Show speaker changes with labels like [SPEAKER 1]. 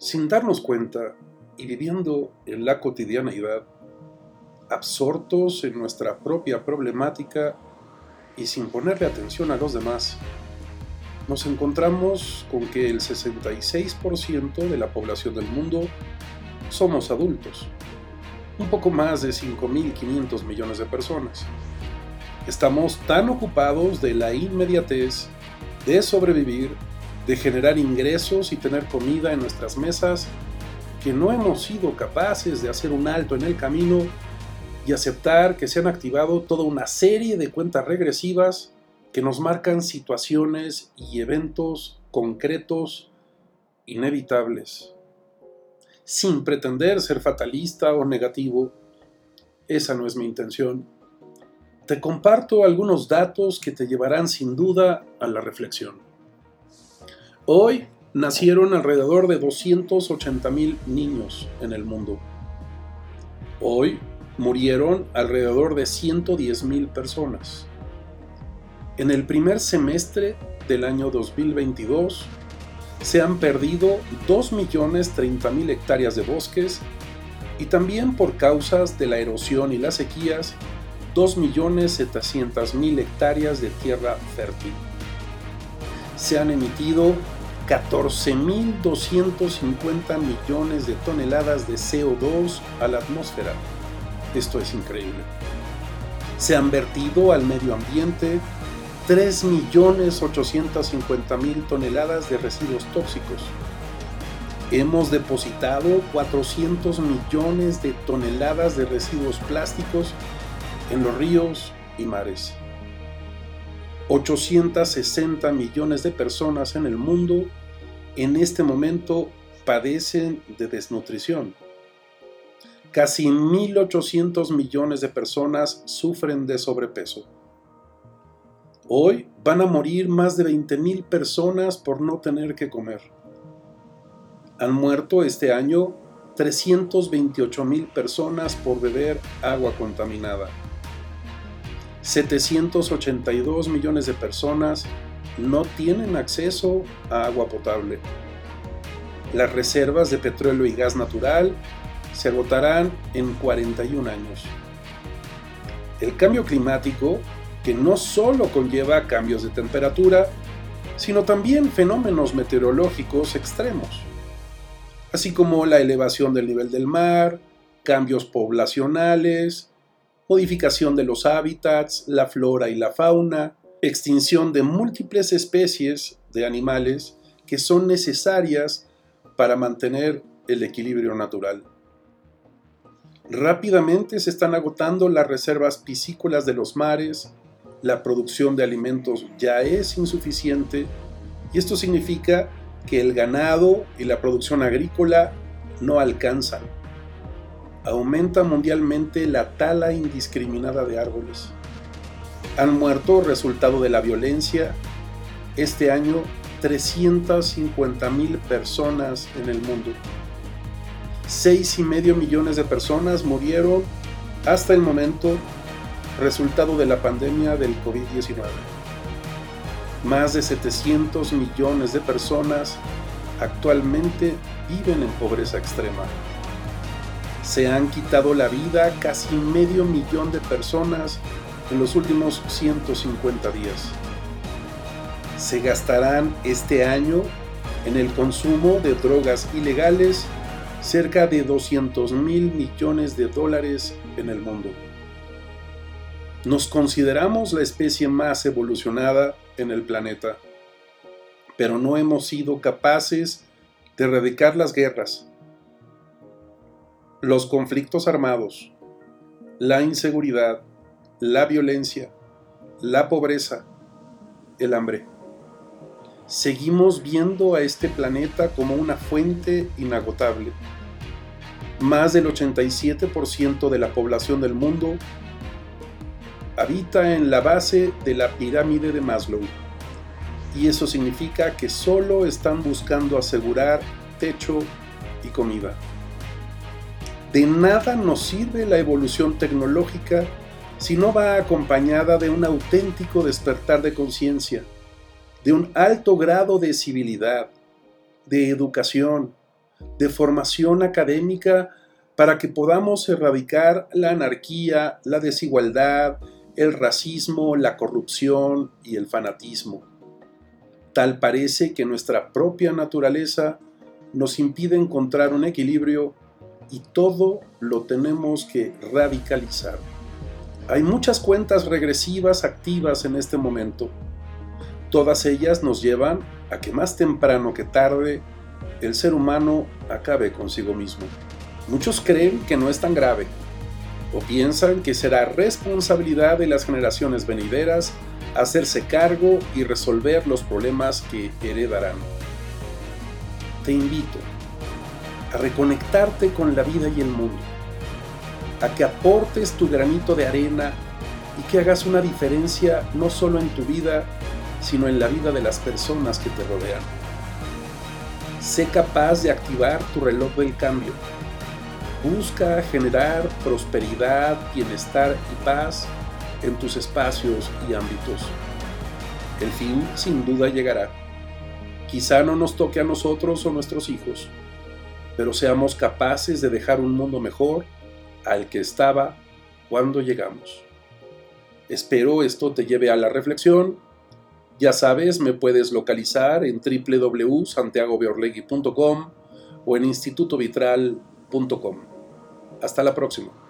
[SPEAKER 1] Sin darnos cuenta y viviendo en la cotidianeidad, absortos en nuestra propia problemática y sin ponerle atención a los demás, nos encontramos con que el 66% de la población del mundo somos adultos, un poco más de 5.500 millones de personas. Estamos tan ocupados de la inmediatez, de sobrevivir, de generar ingresos y tener comida en nuestras mesas, que no hemos sido capaces de hacer un alto en el camino y aceptar que se han activado toda una serie de cuentas regresivas que nos marcan situaciones y eventos concretos inevitables. Sin pretender ser fatalista o negativo, esa no es mi intención. Te comparto algunos datos que te llevarán sin duda a la reflexión. Hoy nacieron alrededor de 280 mil niños en el mundo. Hoy murieron alrededor de 110 mil personas. En el primer semestre del año 2022 se han perdido 2.030.000 hectáreas de bosques y también por causas de la erosión y las sequías 2.700.000 hectáreas de tierra fértil. Se han emitido 14.250 millones de toneladas de CO2 a la atmósfera. Esto es increíble. Se han vertido al medio ambiente 3.850.000 toneladas de residuos tóxicos. Hemos depositado 400 millones de toneladas de residuos plásticos en los ríos y mares. 860 millones de personas en el mundo en este momento padecen de desnutrición. Casi 1.800 millones de personas sufren de sobrepeso. Hoy van a morir más de 20.000 personas por no tener que comer. Han muerto este año 328.000 personas por beber agua contaminada. 782 millones de personas no tienen acceso a agua potable. Las reservas de petróleo y gas natural se agotarán en 41 años. El cambio climático, que no solo conlleva cambios de temperatura, sino también fenómenos meteorológicos extremos, así como la elevación del nivel del mar, cambios poblacionales, modificación de los hábitats, la flora y la fauna, extinción de múltiples especies de animales que son necesarias para mantener el equilibrio natural. Rápidamente se están agotando las reservas piscícolas de los mares, la producción de alimentos ya es insuficiente y esto significa que el ganado y la producción agrícola no alcanzan aumenta mundialmente la tala indiscriminada de árboles. Han muerto resultado de la violencia este año 350 mil personas en el mundo. Seis y medio millones de personas murieron hasta el momento resultado de la pandemia del COVID-19. Más de 700 millones de personas actualmente viven en pobreza extrema se han quitado la vida casi medio millón de personas en los últimos 150 días. Se gastarán este año en el consumo de drogas ilegales cerca de 200 mil millones de dólares en el mundo. Nos consideramos la especie más evolucionada en el planeta, pero no hemos sido capaces de erradicar las guerras, los conflictos armados, la inseguridad, la violencia, la pobreza, el hambre. Seguimos viendo a este planeta como una fuente inagotable. Más del 87% de la población del mundo habita en la base de la pirámide de Maslow. Y eso significa que solo están buscando asegurar techo y comida. De nada nos sirve la evolución tecnológica si no va acompañada de un auténtico despertar de conciencia, de un alto grado de civilidad, de educación, de formación académica para que podamos erradicar la anarquía, la desigualdad, el racismo, la corrupción y el fanatismo. Tal parece que nuestra propia naturaleza nos impide encontrar un equilibrio y todo lo tenemos que radicalizar. Hay muchas cuentas regresivas activas en este momento. Todas ellas nos llevan a que más temprano que tarde el ser humano acabe consigo mismo. Muchos creen que no es tan grave, o piensan que será responsabilidad de las generaciones venideras hacerse cargo y resolver los problemas que heredarán. Te invito a reconectarte con la vida y el mundo, a que aportes tu granito de arena y que hagas una diferencia no solo en tu vida, sino en la vida de las personas que te rodean. Sé capaz de activar tu reloj del cambio. Busca generar prosperidad, bienestar y paz en tus espacios y ámbitos. El fin sin duda llegará. Quizá no nos toque a nosotros o nuestros hijos, pero seamos capaces de dejar un mundo mejor al que estaba cuando llegamos. Espero esto te lleve a la reflexión. Ya sabes, me puedes localizar en www.santiagobeorlegui.com o en institutovitral.com. Hasta la próxima.